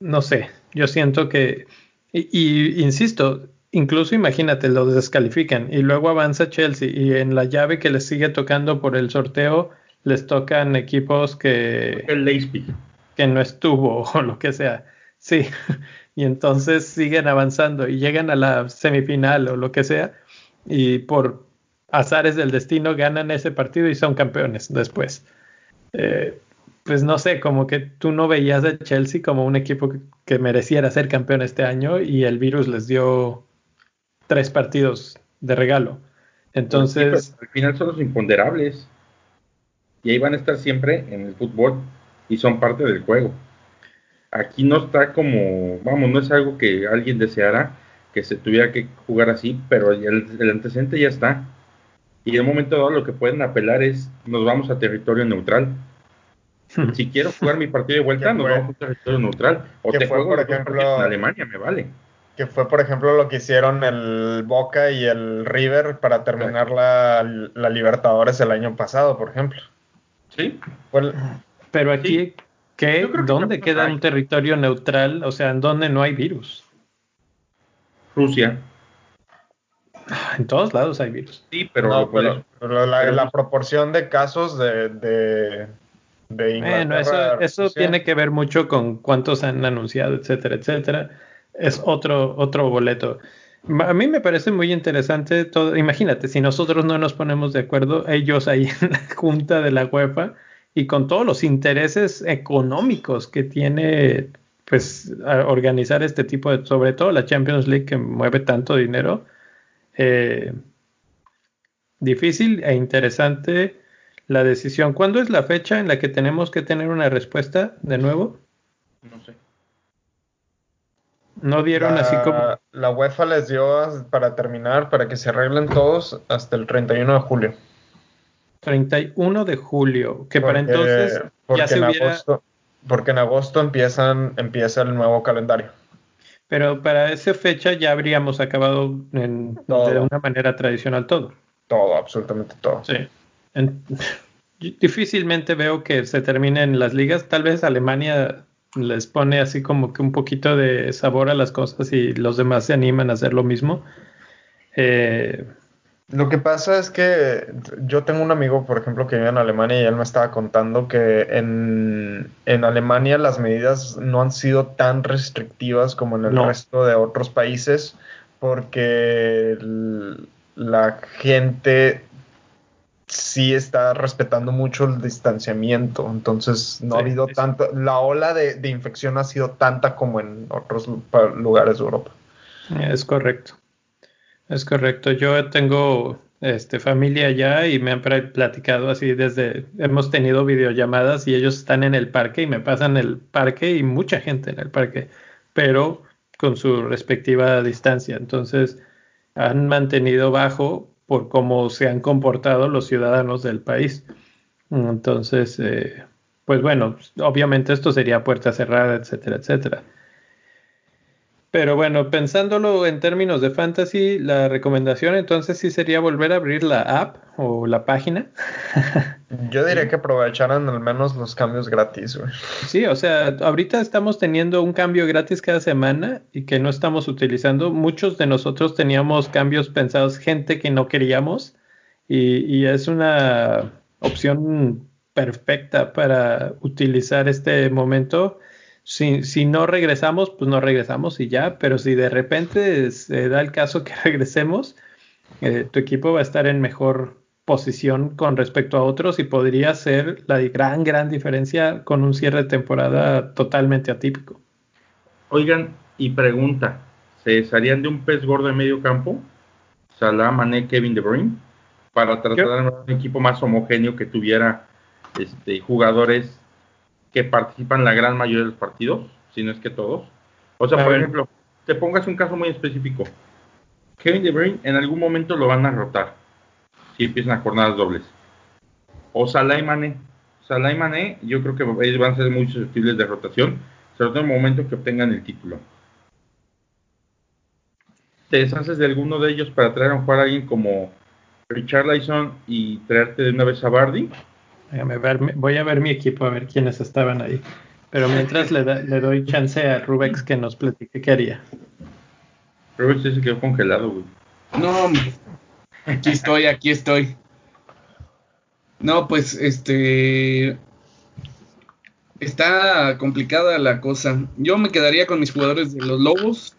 no sé, yo siento que, y, insisto, incluso imagínate, los descalifican y luego avanza Chelsea y en la llave que les sigue tocando por el sorteo les tocan equipos que... El Leipzig que no estuvo (laughs) o lo que sea. Sí, (laughs) y entonces siguen avanzando y llegan a la semifinal o lo que sea y por azares del destino ganan ese partido y son campeones después. Eh, pues no sé, como que tú no veías a Chelsea como un equipo que, mereciera ser campeón este año y el virus les dio tres partidos de regalo. Entonces... al final son los imponderables. Y ahí van a estar siempre en el fútbol y son parte del juego. Aquí no está como, vamos, no es algo que alguien deseara que se tuviera que jugar así, pero el, antecedente ya está. Y en un momento dado lo que pueden apelar es, nos vamos a territorio neutral. si (laughs) quiero jugar mi partido de vuelta, nos vamos a territorio neutral. O te juego, por ejemplo, en Alemania, me vale. Que fue, por ejemplo, lo que hicieron el Boca y el River para terminar la, la, Libertadores el año pasado, por ejemplo. Sí. Fue, pero aquí, ¿qué? ¿dónde queda un territorio neutral? O sea, ¿en dónde no hay virus? Rusia. Ah, en todos lados hay virus. Sí, pero, la, proporción de casos de, de, Bueno, eso, eso tiene que ver mucho con cuántos han anunciado, etcétera, etcétera. Es otro, otro boleto. A mí me parece muy interesante todo. Imagínate, si nosotros no nos ponemos de acuerdo, ellos ahí (laughs) en la junta de la UEFA y con todos los intereses económicos que tiene pues organizar este tipo de, sobre todo la Champions League que mueve tanto dinero, eh, difícil e interesante la decisión. ¿Cuándo es la fecha en la que tenemos que tener una respuesta de nuevo? No sé. No dieron así como... La UEFA les dio para terminar, para que se arreglen todos hasta el 31 de julio. 31 de julio, que para entonces ya se en hubiera... agosto, porque en agosto empiezan, empieza el nuevo calendario. Pero para esa fecha ya habríamos acabado de una manera tradicional todo. Todo, absolutamente todo. Sí. (laughs) difícilmente veo que se terminen las ligas. Tal vez Alemania les pone así como que un poquito de sabor a las cosas y los demás se animan a hacer lo mismo. Eh, lo que pasa es que yo tengo un amigo, por ejemplo, que vive en Alemania y él me estaba contando que en, Alemania las medidas no han sido tan restrictivas como en el resto de otros países porque la gente sí está respetando mucho el distanciamiento, entonces no ha habido tanto, la ola de, de infección ha sido tanta como en otros lugares de Europa. Es correcto. Es correcto. Yo tengo este, familia allá y me han platicado así desde, hemos tenido videollamadas y ellos están en el parque y me pasan el parque y mucha gente en el parque, pero con su respectiva distancia. Entonces, han mantenido bajo por cómo se han comportado los ciudadanos del país. Entonces, eh, pues bueno, obviamente esto sería puerta cerrada, etcétera, etcétera. Pero bueno, pensándolo en términos de fantasy, la recomendación entonces sí sería volver a abrir la app o la página. (laughs) Yo diría que aprovecharan al menos los cambios gratis. Sí, o sea, ahorita estamos teniendo un cambio gratis cada semana y que no estamos utilizando. Muchos de nosotros teníamos cambios pensados, gente que no queríamos y, y es una opción perfecta para utilizar este momento. Si, no regresamos, pues no regresamos y ya, pero si de repente se da el caso que (laughs) regresemos, eh, tu equipo va a estar en mejor posición con respecto a otros y podría ser la gran, gran diferencia con un cierre de temporada totalmente atípico. Oigan, y pregunta, ¿se salían de un pez gordo en medio campo? Salah, Mané, Kevin De Bruyne, para tratar de un equipo más homogéneo que tuviera este, jugadores que participan la gran mayoría de los partidos, si no es que todos. O sea, por ejemplo, te pongas un caso muy específico. Kevin De Bruyne en algún momento lo van a rotar si empiezan a jornadas dobles. O Salah y Mané. Salah y Mané, yo creo que ellos van a ser muy susceptibles de rotación, sobre todo en el momento que obtengan el título. ¿Te deshaces de alguno de ellos para traer a jugar a alguien como Richard Lyson y traerte de una vez a Bardi? Voy a ver mi equipo a ver quiénes estaban ahí. Pero mientras le, doy chance a Rubex que nos platique qué haría. Rubex se quedó congelado, güey. No, aquí estoy, aquí estoy. No, pues este. Está complicada la cosa. Yo me quedaría con mis jugadores de los Lobos.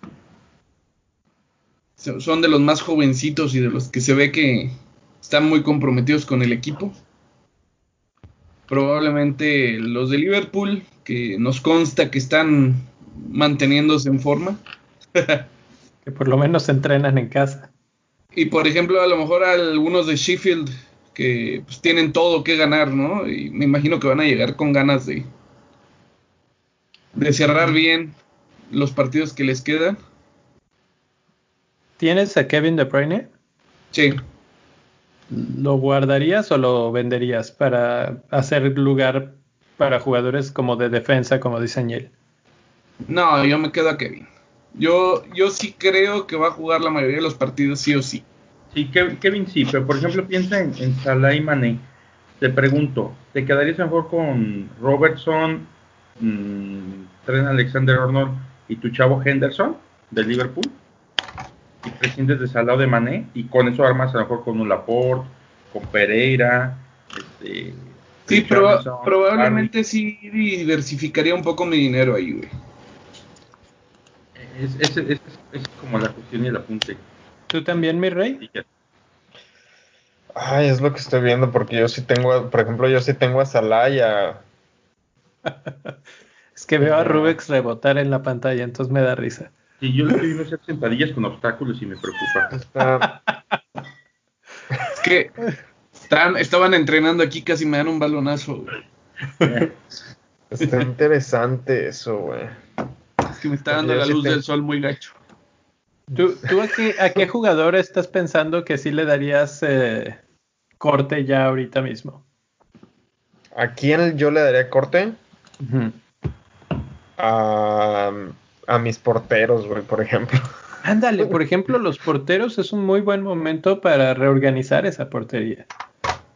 Son de los más jovencitos y de los que se ve que están muy comprometidos con el equipo probablemente los de Liverpool, que nos consta que están manteniéndose en forma. (laughs) que por lo menos se entrenan en casa. Y por ejemplo, a lo mejor algunos de Sheffield que pues, tienen todo que ganar, ¿no? Y me imagino que van a llegar con ganas de, de cerrar bien los partidos que les quedan. ¿Tienes a Kevin De Bruyne? Sí. ¿Lo guardarías o lo venderías para hacer lugar para jugadores como de defensa, como dice Añel? No, yo me quedo a Kevin. Yo, yo sí creo que va a jugar la mayoría de los partidos sí o sí. Sí, Kevin sí, pero por ejemplo piensa en, Salah y Mané. Te pregunto, ¿te quedarías mejor con Robertson, mmm, Trent Alexander Arnold y tu chavo Henderson de Liverpool? Y prescindes de Salado de Mané y con eso armas a lo mejor con un Laporte, con Pereira, este, Sí, probablemente sí diversificaría un poco mi dinero ahí, güey. Es, es, como la cuestión y el apunte. ¿Tú también, mi rey? Ay, es lo que estoy viendo, porque yo sí tengo, por ejemplo, yo sí tengo a Salaya. (laughs) es que veo a Rubex rebotar en la pantalla, entonces me da risa. Y yo le estoy viendo hacer sentadillas con obstáculos y me preocupa. es que estaban entrenando aquí, casi me dan un balonazo, Está interesante eso, güey. Es que me está dando la luz del sol muy gacho. ¿Tú, a, qué, jugador estás pensando que sí le darías eh, corte ya ahorita mismo? ¿A quién yo le daría corte? A a mis porteros, güey, por ejemplo. Ándale, (laughs) por ejemplo, los porteros es un muy buen momento para reorganizar esa portería.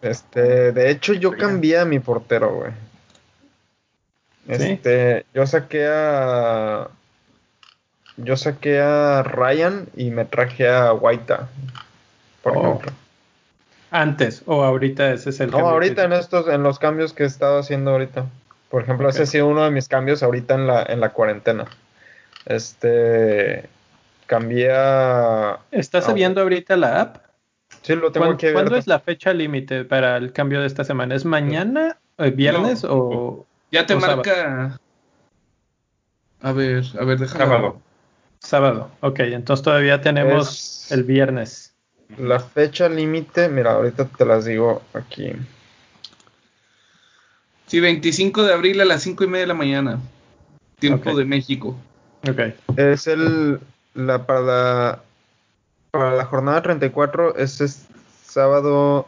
Este, de hecho, yo cambié a mi portero, güey. Este, yo saqué a. Yo saqué a Ryan y me traje a Guaita, por oh. ejemplo. Antes o ahorita ese es el No, ahorita en estos, en los cambios que he estado haciendo ahorita. Por ejemplo, ese ha sido uno de mis cambios ahorita en la, en la cuarentena. Este. Cambié ¿Estás viendo ahorita la app? Sí, lo tengo aquí ¿Cuándo es la fecha límite para el cambio de esta semana? ¿Es mañana, eh, viernes o.? Ya te marca. A ver, a ver, déjame. Sábado. Sábado, ok, entonces todavía tenemos el viernes. La fecha límite, mira, ahorita te las digo aquí. Sí, 25 de abril a las 5 y media de la mañana. Tiempo de México. Es el, la, para, la, para la jornada 34, es, sábado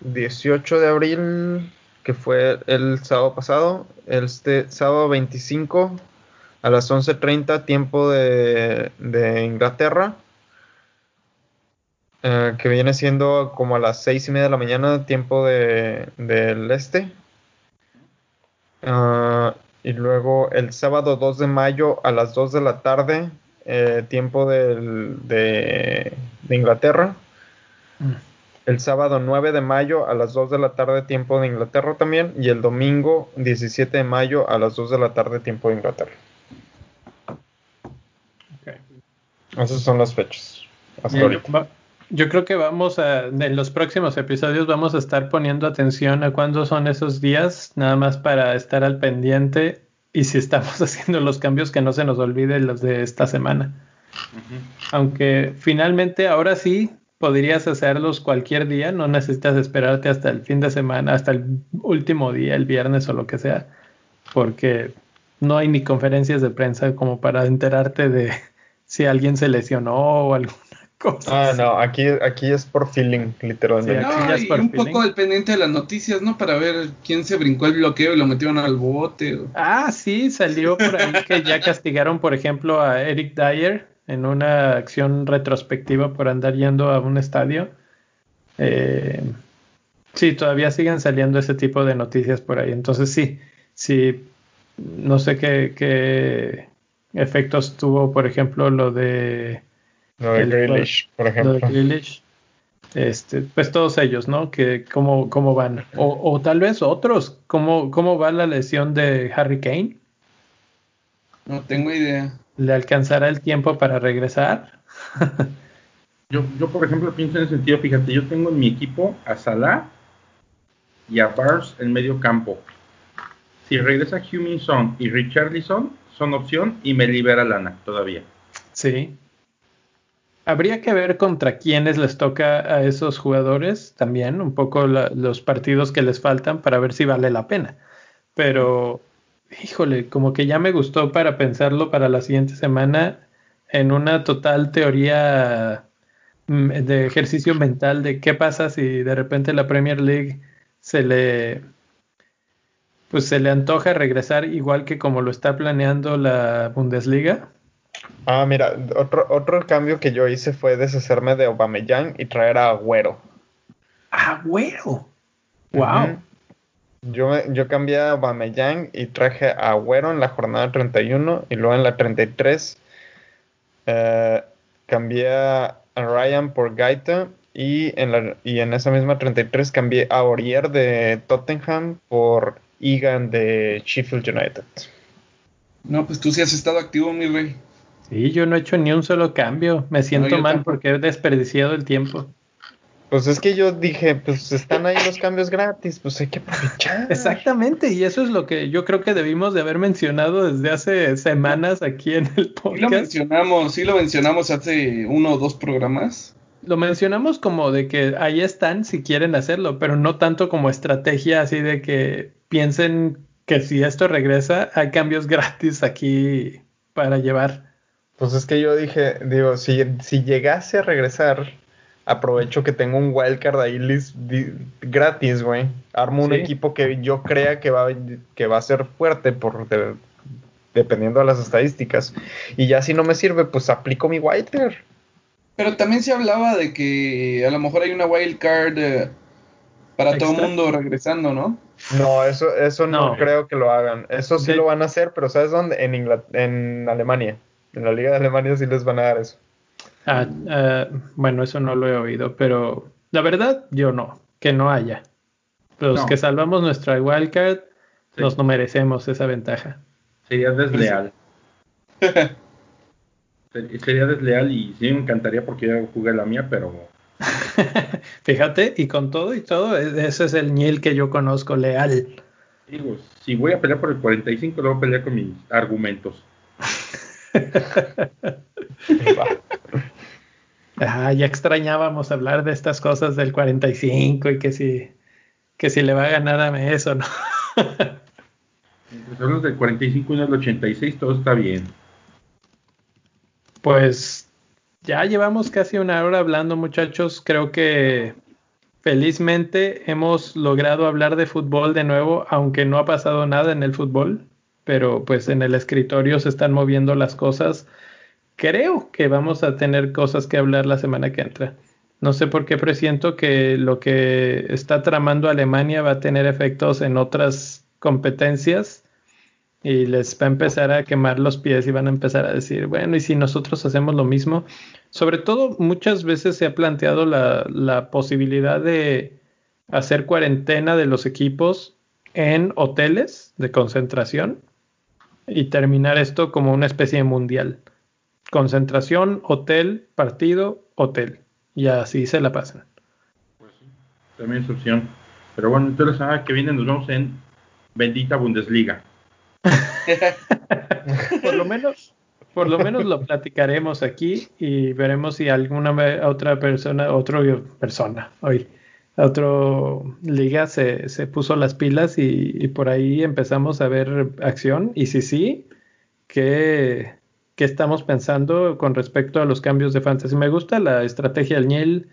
18 de abril, que fue el sábado pasado, este sábado 25 a las 11.30, tiempo de, de Inglaterra, eh, que viene siendo como a las 6 y media de la mañana, tiempo de, del este. Uh, y luego el sábado 2 de mayo a las 2 de la tarde, eh, tiempo de, de, Inglaterra. Mm. el sábado 9 de mayo a las 2 de la tarde tiempo de Inglaterra también y el domingo 17 de mayo a las 2 de la tarde tiempo de Inglaterra. Okay. Esas son las fechas. Yo creo que vamos a, en los próximos episodios vamos a estar poniendo atención a cuándo son esos días, nada más para estar al pendiente y si estamos (laughs) haciendo los cambios que no se nos olvide los de esta semana. Aunque finalmente ahora sí podrías hacerlos cualquier día, no necesitas esperarte hasta el fin de semana, hasta el último día, el viernes o lo que sea, porque no hay ni conferencias de prensa como para enterarte de (laughs) si alguien se lesionó o algo Ah, no, aquí, aquí es por feeling, literalmente. y un poco dependiente de las noticias, ¿no? Para ver quién se brincó el bloqueo y lo metieron al bote. Ah, sí, salió por ahí que ya castigaron, por ejemplo, a Eric Dyer en una acción retrospectiva por andar yendo a un estadio. Eh, sí, todavía siguen saliendo ese tipo de noticias por ahí. Entonces sí, sí, no sé qué, qué efectos tuvo, por ejemplo, lo de lo de Grealish, por ejemplo. Este, pues todos ellos, ¿no? Que cómo, cómo van. O, tal vez otros. ¿Cómo, ¿Cómo va la lesión de Harry Kane? No tengo idea. ¿Le alcanzará el tiempo para regresar? (laughs) yo, yo, por ejemplo, pienso en el sentido, fíjate, yo tengo en mi equipo a Salah y a Bars en medio campo. Si regresa Huminson y Richarlison, son opción y me libera lana todavía. Sí. Habría que ver contra quiénes les toca a esos jugadores también, un poco los partidos que les faltan para ver si vale la pena. Pero, híjole, como que ya me gustó para pensarlo para la siguiente semana en una total teoría mm, de ejercicio mental de qué pasa si de repente la Premier League se le pues se le antoja regresar igual que como lo está planeando la Bundesliga Ah, mira, otro, otro cambio que yo hice fue deshacerme de Obameyang y traer a Agüero. Agüero. Wow. Yo, yo cambié a Obameyang y traje a Agüero en la jornada 31 y luego en la 33 eh, cambié a Ryan por Gaita y en, la, y en esa misma 33 cambié a Aurier de Tottenham por Egan de Sheffield United. No, pues tú sí has estado activo, mi rey. Sí, yo no he hecho ni un solo cambio. Me siento mal porque he desperdiciado el tiempo. Pues es que yo dije, pues están ahí los cambios gratis, pues hay que aprovechar. Exactamente, y eso es lo que yo creo que debimos de haber mencionado desde hace semanas aquí en el podcast. Sí lo mencionamos, sí lo mencionamos hace uno o dos programas. Lo mencionamos como de que ahí están si quieren hacerlo, pero no tanto como estrategia así de que piensen que si esto regresa hay cambios (laughs) gratis aquí para llevar. Pues es que yo dije, digo, si, si llegase a regresar, aprovecho que tengo un wildcard ahí gratis, güey. Armo un equipo que yo crea que va, que va a ser fuerte por dependiendo de las estadísticas. Y ya si no me sirve, pues aplico mi wildcard. Pero también se hablaba de que a lo mejor hay una wildcard eh, para todo el mundo regresando, ¿no? No, eso, eso no. creo que lo hagan. Eso sí lo van a hacer, pero ¿sabes dónde? En, en Alemania. En la Liga de Alemania sí les van a dar eso. Ah, ah, bueno, eso no lo he oído, pero la verdad, yo no, que no haya. Los que salvamos nuestra wildcard, nos no merecemos esa ventaja. Sería desleal. (laughs) Sería desleal y sí me encantaría porque yo jugué la mía, pero. (laughs) Fíjate, y con todo y todo, e-, ese es el Niel que yo conozco, leal. Digo, si voy a pelear por el 45, lo voy a pelear con mis argumentos. (laughs) ah, ya extrañábamos hablar de estas cosas del 45 y que si, que si le va a ganar a eso, ¿no? Entre los del 45 y del 86, todo está bien. Pues ya llevamos casi una hora hablando, muchachos. Creo que felizmente hemos logrado hablar de fútbol de nuevo, aunque no ha pasado nada en el fútbol pero pues en el escritorio se están moviendo las cosas. Creo que vamos a tener cosas que hablar la semana que entra. No sé por qué presiento que lo que está tramando Alemania va a tener efectos en otras competencias y les va a empezar a quemar los pies y van a empezar a decir, bueno, ¿y si nosotros hacemos lo mismo? Sobre todo, muchas veces se ha planteado la, la posibilidad de hacer cuarentena de los equipos en hoteles de concentración y terminar esto como una especie de mundial. Concentración, hotel, partido, hotel. Y así se la pasan. Pues sí, también es opción. Pero bueno, entonces la semana que viene nos vemos en bendita Bundesliga. (laughs) por lo menos, por lo menos lo platicaremos aquí y veremos si alguna otra persona, otra persona, hoy, otro liga se, se puso las pilas y, por ahí empezamos a ver acción. Y si sí, ¿qué, ¿qué, estamos pensando con respecto a los cambios de fantasy? Me gusta la estrategia del Niel.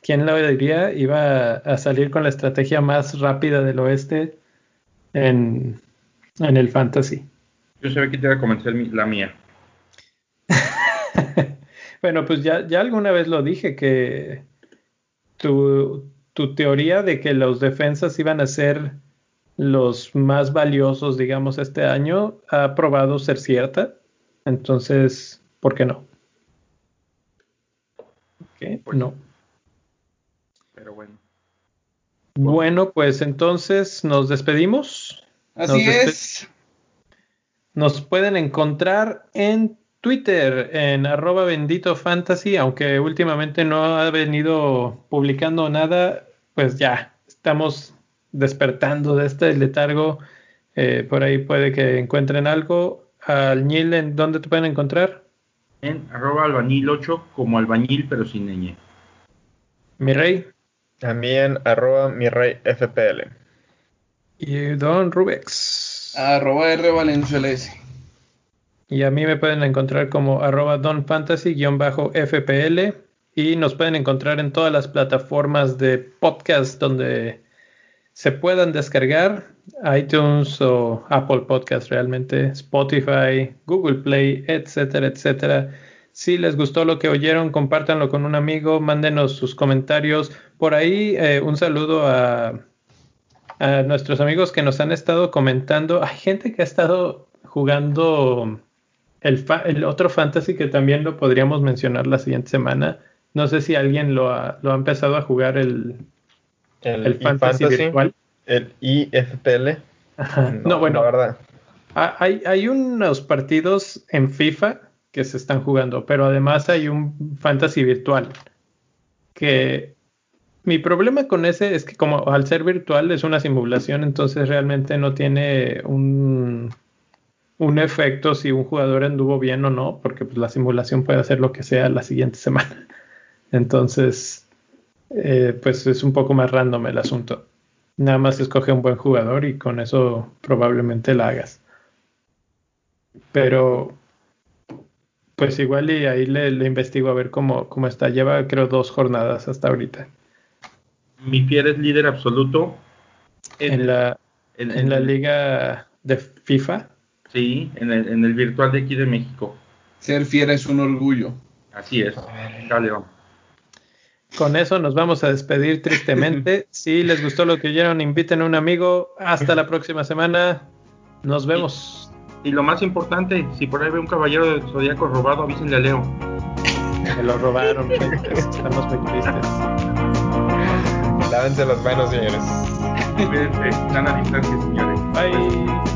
¿Quién la diría? Iba a salir con la estrategia más rápida del oeste en, en el fantasy. Yo sabía que te iba a convencer la mía. (laughs) bueno, pues ya, ya alguna vez lo dije que tu, tu teoría de que los defensas iban a ser los más valiosos, digamos, este año, ha probado ser cierta. Entonces, ¿por qué no? Pues no. Pero bueno. Bueno, pues entonces nos despedimos. Así es. Nos pueden encontrar en Twitter en arroba bendito fantasy, aunque últimamente no ha venido publicando nada, pues ya estamos despertando de este letargo. Eh, por ahí puede que encuentren algo. Al Nil, ¿en dónde te pueden encontrar? En arroba albañil 8 como albañil pero sin ñ. Mi rey. También arroba mi rey FPL. Y Don Rubex. Arroba R y a mí me pueden encontrar como arroba donfantasy-fpl y nos pueden encontrar en todas las plataformas de podcast donde se puedan descargar, iTunes o Apple Podcast realmente, Spotify, Google Play, etcétera, etcétera. Si les gustó lo que oyeron, compártanlo con un amigo, mándenos sus comentarios. Por ahí eh, un saludo a, a nuestros amigos que nos han estado comentando. Hay gente que ha estado jugando el, otro fantasy que también lo podríamos mencionar la siguiente semana. No sé si alguien lo ha, lo ha empezado a jugar el, el, fantasy, virtual. El IFPL. No, bueno. verdad. Hay, hay unos partidos en FIFA que se están jugando, pero además hay un fantasy virtual. Que mi problema con ese es que como al ser virtual es una simulación, entonces realmente no tiene un un efecto si un jugador anduvo bien o no, porque pues, la simulación puede hacer lo que sea la siguiente semana. (laughs) Entonces, eh, pues es un poco más random el asunto. Nada más escoge un buen jugador y con eso probablemente la hagas. Pero, pues igual y ahí le, investigo a ver cómo, cómo, está. Lleva creo dos jornadas hasta ahorita. Mi Fier es líder absoluto. En, la, en la liga de FIFA. Sí, en el, en el virtual de aquí de México. Ser fiera es un orgullo. Así es. Dale, Con eso nos vamos a despedir tristemente. (laughs) si les gustó lo que oyeron, inviten a un amigo. Hasta la próxima semana. Nos vemos. Y, lo más importante, si por ahí ve un caballero del zodiaco robado, avísenle a Leo. Me lo robaron, estamos muy tristes. Lávense las manos, señores. Cuídense, a distancia, señores. Bye. Bye.